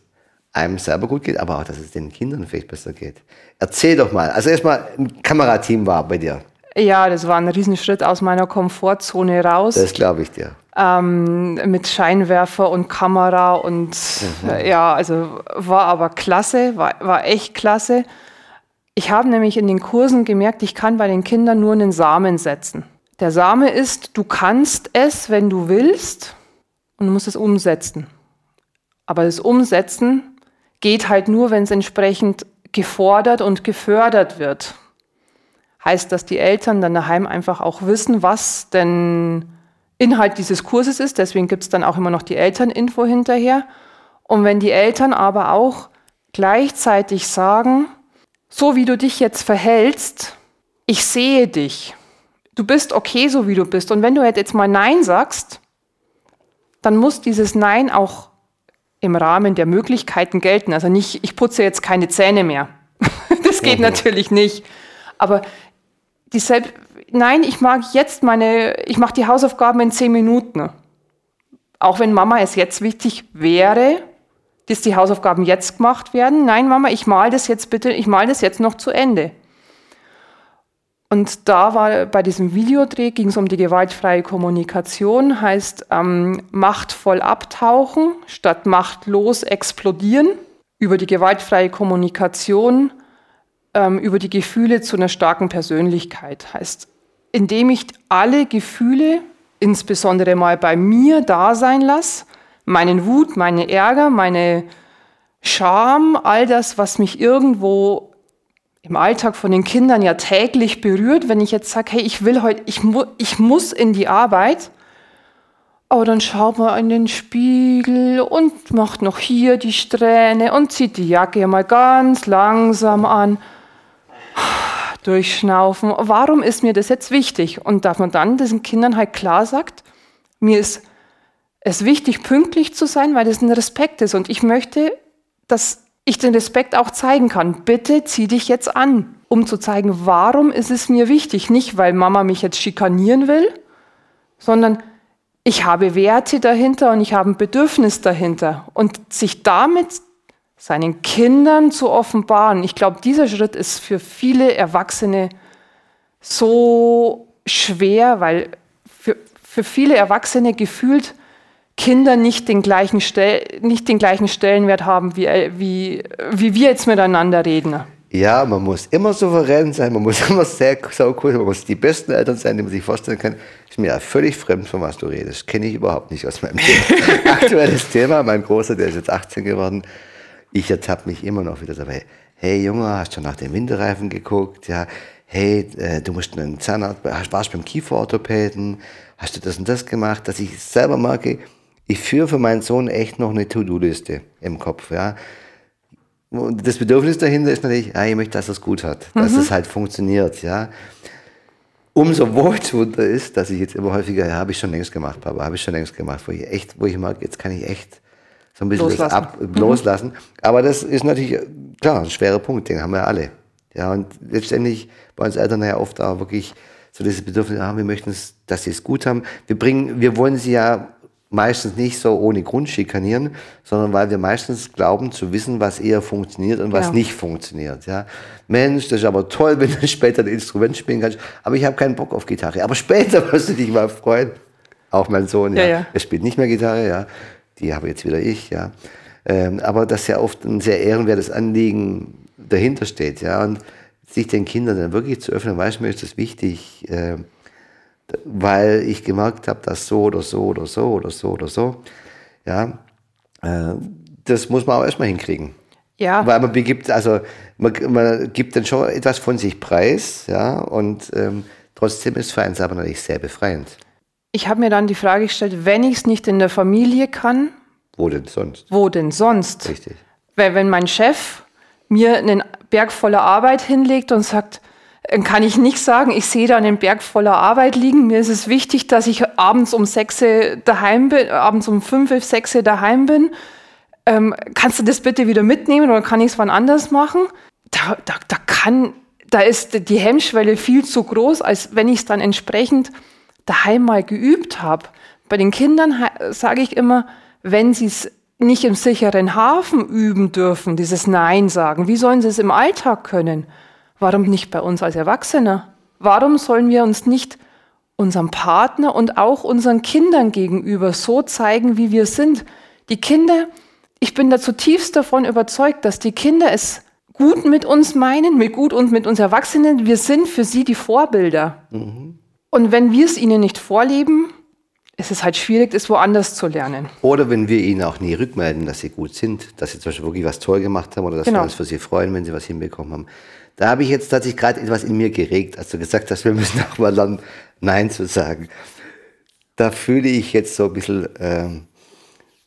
einem selber gut geht, aber auch, dass es den Kindern vielleicht besser geht. Erzähl doch mal. Also erstmal, ein Kamerateam war bei dir. Ja, das war ein Riesenschritt aus meiner Komfortzone raus. Das glaube ich dir. Ähm, mit Scheinwerfer und Kamera und mhm. äh, ja, also war aber klasse, war, war echt klasse. Ich habe nämlich in den Kursen gemerkt, ich kann bei den Kindern nur einen Samen setzen. Der Same ist, du kannst es, wenn du willst, und du musst es umsetzen. Aber das Umsetzen geht halt nur, wenn es entsprechend gefordert und gefördert wird. Heißt, dass die Eltern dann daheim einfach auch wissen, was denn Inhalt dieses Kurses ist. Deswegen gibt es dann auch immer noch die Elterninfo hinterher. Und wenn die Eltern aber auch gleichzeitig sagen, so wie du dich jetzt verhältst, ich sehe dich du bist okay, so wie du bist. Und wenn du jetzt mal Nein sagst, dann muss dieses Nein auch im Rahmen der Möglichkeiten gelten. Also nicht, ich putze jetzt keine Zähne mehr. [LAUGHS] das geht mhm. natürlich nicht. Aber dieselbe, nein, ich mag jetzt meine, ich mache die Hausaufgaben in zehn Minuten. Auch wenn Mama es jetzt wichtig wäre, dass die Hausaufgaben jetzt gemacht werden. Nein, Mama, ich mal das jetzt bitte, ich mal das jetzt noch zu Ende. Und da war bei diesem Videodreh ging es um die gewaltfreie Kommunikation, heißt ähm, machtvoll abtauchen statt machtlos explodieren, über die gewaltfreie Kommunikation, ähm, über die Gefühle zu einer starken Persönlichkeit. Heißt, indem ich alle Gefühle, insbesondere mal bei mir, da sein lasse, meinen Wut, meine Ärger, meine Scham, all das, was mich irgendwo im Alltag von den Kindern ja täglich berührt, wenn ich jetzt sage, hey, ich will heute, ich, mu ich muss in die Arbeit Aber dann schaut man in den Spiegel und macht noch hier die Strähne und zieht die Jacke mal ganz langsam an. Durchschnaufen. Warum ist mir das jetzt wichtig? Und dass man dann diesen Kindern halt klar sagt, mir ist es wichtig, pünktlich zu sein, weil das ein Respekt ist. Und ich möchte, dass ich den Respekt auch zeigen kann. Bitte zieh dich jetzt an, um zu zeigen, warum ist es mir wichtig. Nicht, weil Mama mich jetzt schikanieren will, sondern ich habe Werte dahinter und ich habe ein Bedürfnis dahinter. Und sich damit seinen Kindern zu offenbaren, ich glaube, dieser Schritt ist für viele Erwachsene so schwer, weil für, für viele Erwachsene gefühlt Kinder nicht den gleichen, Stel nicht den gleichen Stellenwert haben, wie, wie, wie wir jetzt miteinander reden. Ja, man muss immer souverän sein, man muss [LAUGHS] immer sehr cool, man muss die besten Eltern sein, die man sich vorstellen kann. Ist mir ja völlig fremd, von was du redest. Kenne ich überhaupt nicht aus meinem Leben. [LAUGHS] Aktuelles Thema, mein Großer, der ist jetzt 18 geworden. Ich ertappe mich immer noch wieder dabei. Hey Junge, hast du nach den Winterreifen geguckt? Ja. Hey, äh, du musst einen Zahnarzt, warst beim Kieferorthopäden? Hast du das und das gemacht? Dass ich selber merke, ich führe für meinen Sohn echt noch eine To-Do-Liste im Kopf. Ja und das Bedürfnis dahinter ist natürlich, ja, ich möchte, dass es gut hat, dass mhm. es halt funktioniert, ja. Umso wohltuender ist, dass ich jetzt immer häufiger, ja, habe ich schon längst gemacht, Papa, habe ich schon längst gemacht, wo ich echt, wo ich merke, jetzt kann ich echt so ein bisschen loslassen. ab, mhm. loslassen. Aber das ist natürlich, klar, ein schwerer Punkt, den haben wir alle. Ja, und letztendlich bei uns Eltern ja oft auch wirklich so dieses Bedürfnis, ah, wir möchten, dass sie es gut haben. Wir bringen, wir wollen sie ja meistens nicht so ohne Grund schikanieren, sondern weil wir meistens glauben zu wissen, was eher funktioniert und was ja. nicht funktioniert. Ja. Mensch, das ist aber toll, [LAUGHS] wenn du später ein Instrument spielen kannst, aber ich habe keinen Bock auf Gitarre. Aber später wirst du dich mal freuen. Auch mein Sohn, ja, ja. er spielt nicht mehr Gitarre, ja. Die habe jetzt wieder ich, ja. Ähm, aber dass ja oft ein sehr ehrenwertes Anliegen dahinter steht, ja. Und sich den Kindern dann wirklich zu öffnen, weißt du, mir ist das wichtig, äh, weil ich gemerkt habe, dass so oder so oder so oder so oder so, ja, äh, das muss man auch erstmal hinkriegen. Ja. Weil man begibt, also man, man gibt dann schon etwas von sich preis, ja, und ähm, trotzdem ist einen selber natürlich sehr befreiend. Ich habe mir dann die Frage gestellt, wenn ich es nicht in der Familie kann, wo denn sonst? Wo denn sonst? Richtig. Weil wenn mein Chef mir einen Berg voller Arbeit hinlegt und sagt, kann ich nicht sagen, ich sehe da einen Berg voller Arbeit liegen. Mir ist es wichtig, dass ich abends um sechs daheim bin, abends um fünf, sechs daheim bin. Ähm, kannst du das bitte wieder mitnehmen oder kann ich es wann anders machen? Da, da, da kann, da ist die Hemmschwelle viel zu groß, als wenn ich es dann entsprechend daheim mal geübt habe. Bei den Kindern sage ich immer, wenn sie es nicht im sicheren Hafen üben dürfen, dieses Nein sagen, wie sollen sie es im Alltag können? Warum nicht bei uns als Erwachsene? Warum sollen wir uns nicht unserem Partner und auch unseren Kindern gegenüber so zeigen, wie wir sind? Die Kinder, ich bin da zutiefst davon überzeugt, dass die Kinder es gut mit uns meinen, mit gut und mit uns Erwachsenen. Wir sind für sie die Vorbilder. Mhm. Und wenn wir es ihnen nicht vorleben, ist es halt schwierig, es woanders zu lernen. Oder wenn wir ihnen auch nie rückmelden, dass sie gut sind, dass sie zum Beispiel wirklich was toll gemacht haben oder dass genau. wir uns für sie freuen, wenn sie was hinbekommen haben. Da habe ich jetzt tatsächlich gerade etwas in mir geregt, als du gesagt hast, wir müssen auch mal lernen, Nein zu sagen. Da fühle ich jetzt so ein bisschen ähm,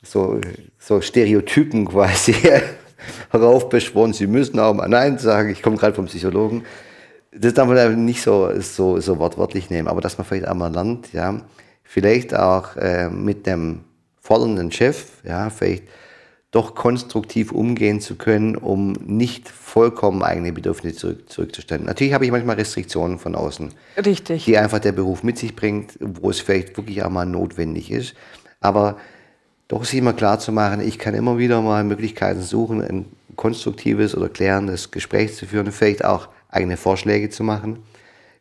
so, so Stereotypen quasi [LAUGHS] heraufbeschworen. Sie müssen auch mal Nein sagen. Ich komme gerade vom Psychologen. Das darf man nicht so, so, so wortwörtlich nehmen, aber dass man vielleicht einmal lernt, ja, vielleicht auch äh, mit dem fordernden Chef, ja, vielleicht doch konstruktiv umgehen zu können, um nicht vollkommen eigene Bedürfnisse zurück, zurückzustellen. Natürlich habe ich manchmal Restriktionen von außen. Richtig. Die einfach der Beruf mit sich bringt, wo es vielleicht wirklich auch mal notwendig ist. Aber doch sich immer klar zu machen, ich kann immer wieder mal Möglichkeiten suchen, ein konstruktives oder klärendes Gespräch zu führen, vielleicht auch eigene Vorschläge zu machen,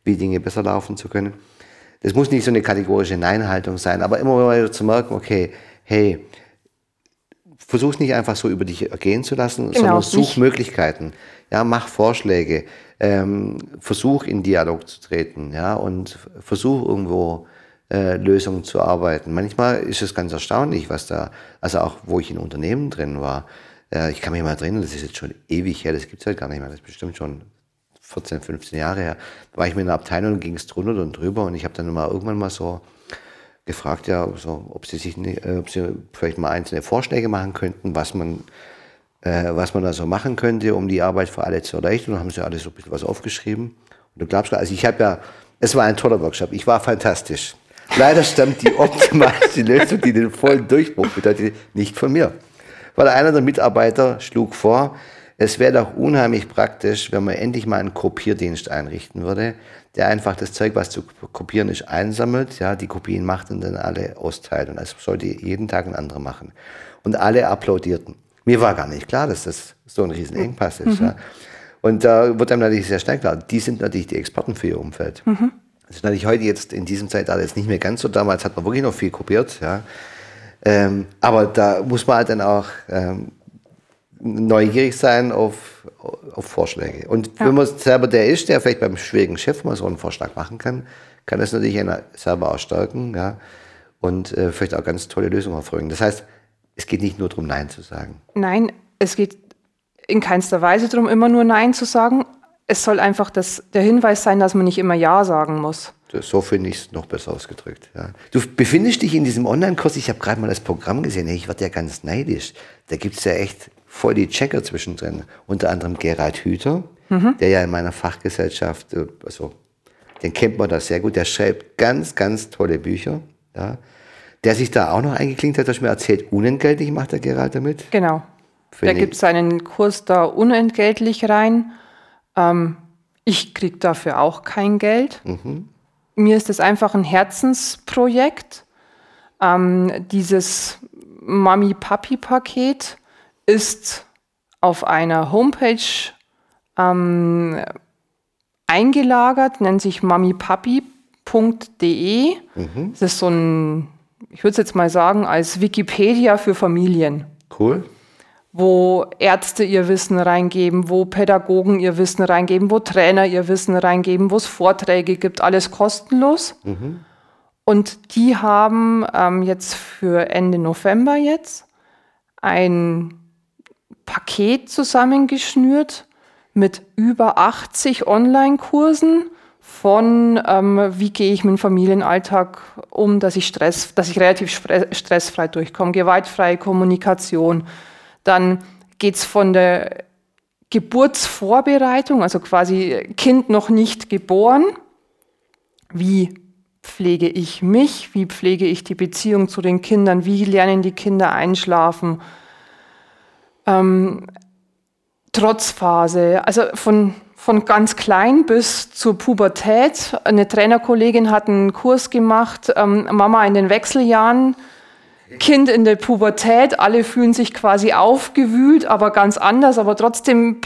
wie Dinge besser laufen zu können. Das muss nicht so eine kategorische Neinhaltung sein, aber immer wieder zu merken, okay, hey, versuch nicht einfach so über dich ergehen zu lassen, genau, sondern such. Möglichkeiten. Ja, mach Vorschläge, ähm, versuch in Dialog zu treten, ja, und versuch irgendwo äh, Lösungen zu arbeiten. Manchmal ist es ganz erstaunlich, was da, also auch wo ich in Unternehmen drin war, äh, ich kann mich mal drin, das ist jetzt schon ewig her, das gibt's halt gar nicht mehr, das ist bestimmt schon 14, 15 Jahre her, da war ich mit einer Abteilung und ging es drunter und drüber und ich habe dann mal irgendwann mal so gefragt, ja, so, ob sie sich, äh, ob sie vielleicht mal einzelne Vorschläge machen könnten, was man, äh, was man da so machen könnte, um die Arbeit für alle zu erleichtern. Und dann haben sie alle so ein bisschen was aufgeschrieben. Und du glaubst, also ich habe ja, es war ein toller Workshop. Ich war fantastisch. Leider stammt die optimalste [LAUGHS] Lösung, die den vollen Durchbruch bedeutet, nicht von mir. Weil einer der Mitarbeiter schlug vor, es wäre doch unheimlich praktisch, wenn man endlich mal einen Kopierdienst einrichten würde, der einfach das Zeug, was zu kopieren ist, einsammelt, ja, die Kopien macht und dann alle austeilt. Und das sollte jeden Tag ein anderer machen. Und alle applaudierten. Mir war gar nicht klar, dass das so ein Riesenengpass ist. Mhm. Ja. Und da wird einem natürlich sehr schnell klar, die sind natürlich die Experten für ihr Umfeld. Mhm. Das ist natürlich heute jetzt in diesem Zeitalter jetzt nicht mehr ganz so. Damals hat man wirklich noch viel kopiert. Ja. Ähm, aber da muss man halt dann auch ähm, neugierig sein auf, auf Vorschläge. Und ja. wenn man selber der ist, der vielleicht beim schwierigen Chef mal so einen Vorschlag machen kann, kann das natürlich einen selber auch stärken ja, und äh, vielleicht auch ganz tolle Lösungen hervorbringen. Das heißt, es geht nicht nur darum, Nein zu sagen. Nein, es geht in keinster Weise darum, immer nur Nein zu sagen. Es soll einfach das, der Hinweis sein, dass man nicht immer Ja sagen muss. So finde ich es noch besser ausgedrückt. Ja. Du befindest dich in diesem Online-Kurs, ich habe gerade mal das Programm gesehen, ich werde ja ganz neidisch. Da gibt es ja echt voll die Checker zwischendrin. Unter anderem Gerald Hüther, mhm. der ja in meiner Fachgesellschaft, äh, also den kennt man da sehr gut, der schreibt ganz, ganz tolle Bücher. Ja. Der sich da auch noch eingeklinkt hat, hast du mir erzählt, unentgeltlich macht der Gerald damit. Genau. der gibt seinen Kurs da unentgeltlich rein. Ähm, ich kriege dafür auch kein Geld. Mhm. Mir ist das einfach ein Herzensprojekt. Ähm, dieses Mami-Papi-Paket ist auf einer Homepage ähm, eingelagert, nennt sich mamipapi.de. Mhm. Das ist so ein, ich würde es jetzt mal sagen, als Wikipedia für Familien. Cool. Wo Ärzte ihr Wissen reingeben, wo Pädagogen ihr Wissen reingeben, wo Trainer ihr Wissen reingeben, wo es Vorträge gibt, alles kostenlos. Mhm. Und die haben ähm, jetzt für Ende November jetzt ein Paket zusammengeschnürt mit über 80 Online-Kursen von ähm, wie gehe ich mit dem Familienalltag um, dass ich Stress, dass ich relativ stressfrei durchkomme, gewaltfreie Kommunikation. Dann geht es von der Geburtsvorbereitung, also quasi Kind noch nicht geboren. Wie pflege ich mich? Wie pflege ich die Beziehung zu den Kindern? Wie lernen die Kinder einschlafen? Ähm, Trotzphase, also von, von ganz klein bis zur Pubertät. Eine Trainerkollegin hat einen Kurs gemacht, ähm, Mama in den Wechseljahren, Kind in der Pubertät, alle fühlen sich quasi aufgewühlt, aber ganz anders, aber trotzdem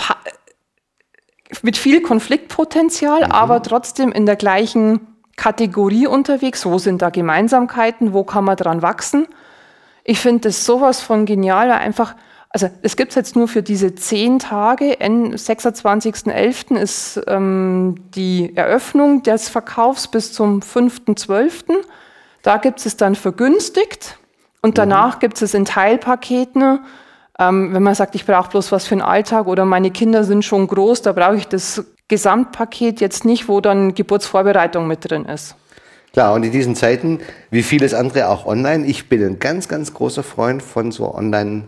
mit viel Konfliktpotenzial, mhm. aber trotzdem in der gleichen Kategorie unterwegs. Wo sind da Gemeinsamkeiten? Wo kann man dran wachsen? Ich finde das sowas von genial, weil einfach also es gibt es jetzt nur für diese zehn Tage. Am 26.11. ist ähm, die Eröffnung des Verkaufs bis zum 5.12. Da gibt es dann vergünstigt und danach mhm. gibt es in Teilpaketen. Ähm, wenn man sagt, ich brauche bloß was für den Alltag oder meine Kinder sind schon groß, da brauche ich das Gesamtpaket jetzt nicht, wo dann Geburtsvorbereitung mit drin ist. Klar, und in diesen Zeiten, wie vieles andere auch online, ich bin ein ganz, ganz großer Freund von so online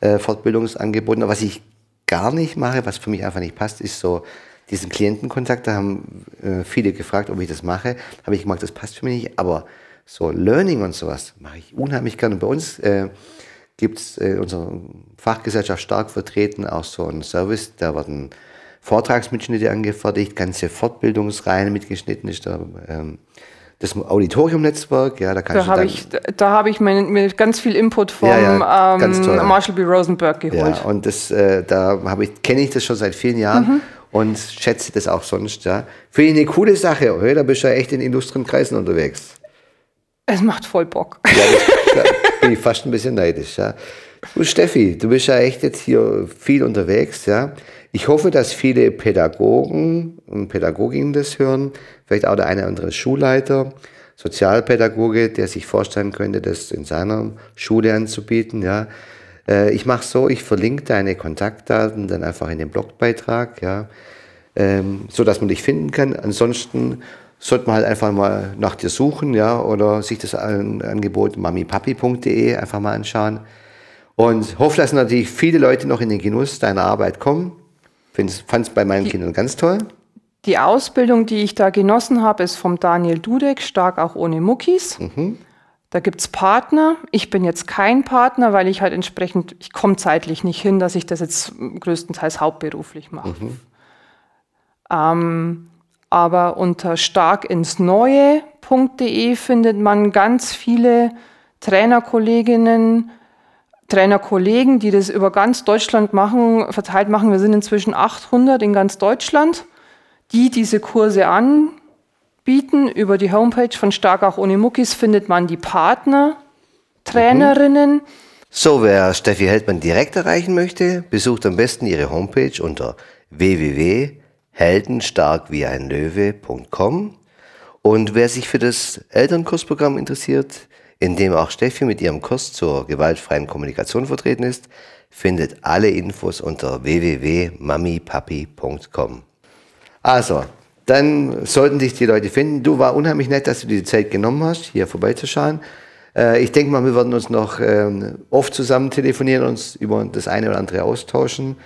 äh, Fortbildungsangeboten. Was ich gar nicht mache, was für mich einfach nicht passt, ist so diesen Klientenkontakt. Da haben äh, viele gefragt, ob ich das mache. Habe ich gemacht, das passt für mich nicht. Aber so Learning und sowas mache ich unheimlich gerne. bei uns äh, gibt es äh, in unserer Fachgesellschaft stark vertreten auch so einen Service, da werden Vortragsmitschnitte angefertigt, ganze Fortbildungsreihen mitgeschnitten ist da. Ähm, das Auditorium-Netzwerk, ja, da kann da habe ich, da habe ich mir, mir, ganz viel Input vom ja, ja, ähm, Marshall B. Rosenberg geholt. Ja, und das, äh, da habe ich, kenne ich das schon seit vielen Jahren mhm. und schätze das auch sonst, ja. Finde ich eine coole Sache, oder? Da bist du ja echt in illustren Kreisen unterwegs. Es macht voll Bock. Ja, das, da bin ich fast ein bisschen neidisch, ja. Du Steffi, du bist ja echt jetzt hier viel unterwegs, ja. Ich hoffe, dass viele Pädagogen und Pädagoginnen das hören, vielleicht auch der eine oder andere Schulleiter, Sozialpädagoge, der sich vorstellen könnte, das in seiner Schule anzubieten. Ja. Äh, ich mache so, ich verlinke deine Kontaktdaten dann einfach in den Blogbeitrag, ja, ähm, so dass man dich finden kann. Ansonsten sollte man halt einfach mal nach dir suchen, ja, oder sich das Angebot mamipapi.de einfach mal anschauen. Und hoffe, dass natürlich viele Leute noch in den Genuss deiner Arbeit kommen. Fand es bei meinen die, Kindern ganz toll. Die Ausbildung, die ich da genossen habe, ist vom Daniel Dudek, stark auch ohne Muckis. Mhm. Da gibt es Partner. Ich bin jetzt kein Partner, weil ich halt entsprechend, ich komme zeitlich nicht hin, dass ich das jetzt größtenteils hauptberuflich mache. Mhm. Ähm, aber unter starkinsneue.de findet man ganz viele Trainerkolleginnen, Trainerkollegen, die das über ganz Deutschland machen, verteilt machen. Wir sind inzwischen 800 in ganz Deutschland, die diese Kurse anbieten. Über die Homepage von Stark auch ohne Muckis findet man die Partner, Trainerinnen. Mhm. So, wer Steffi Heldmann direkt erreichen möchte, besucht am besten ihre Homepage unter www heldenstark wie ein Löwe.com. Und wer sich für das Elternkursprogramm interessiert, in dem auch Steffi mit ihrem Kurs zur gewaltfreien Kommunikation vertreten ist, findet alle Infos unter www.mamipapi.com. Also, dann sollten dich die Leute finden. Du war unheimlich nett, dass du dir die Zeit genommen hast, hier vorbeizuschauen. Äh, ich denke mal, wir werden uns noch ähm, oft zusammen telefonieren, uns über das eine oder andere austauschen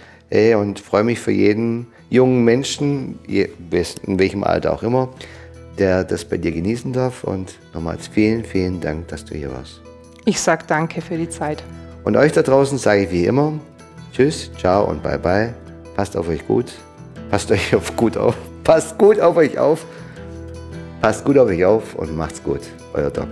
und freue mich für jeden jungen Menschen, in welchem Alter auch immer, der das bei dir genießen darf. Und nochmals vielen, vielen Dank, dass du hier warst. Ich sage danke für die Zeit. Und euch da draußen sage ich wie immer, tschüss, ciao und bye bye. Passt auf euch gut. Passt euch auf gut auf. Passt gut auf euch auf. Passt gut auf euch auf und macht's gut. Euer Doc.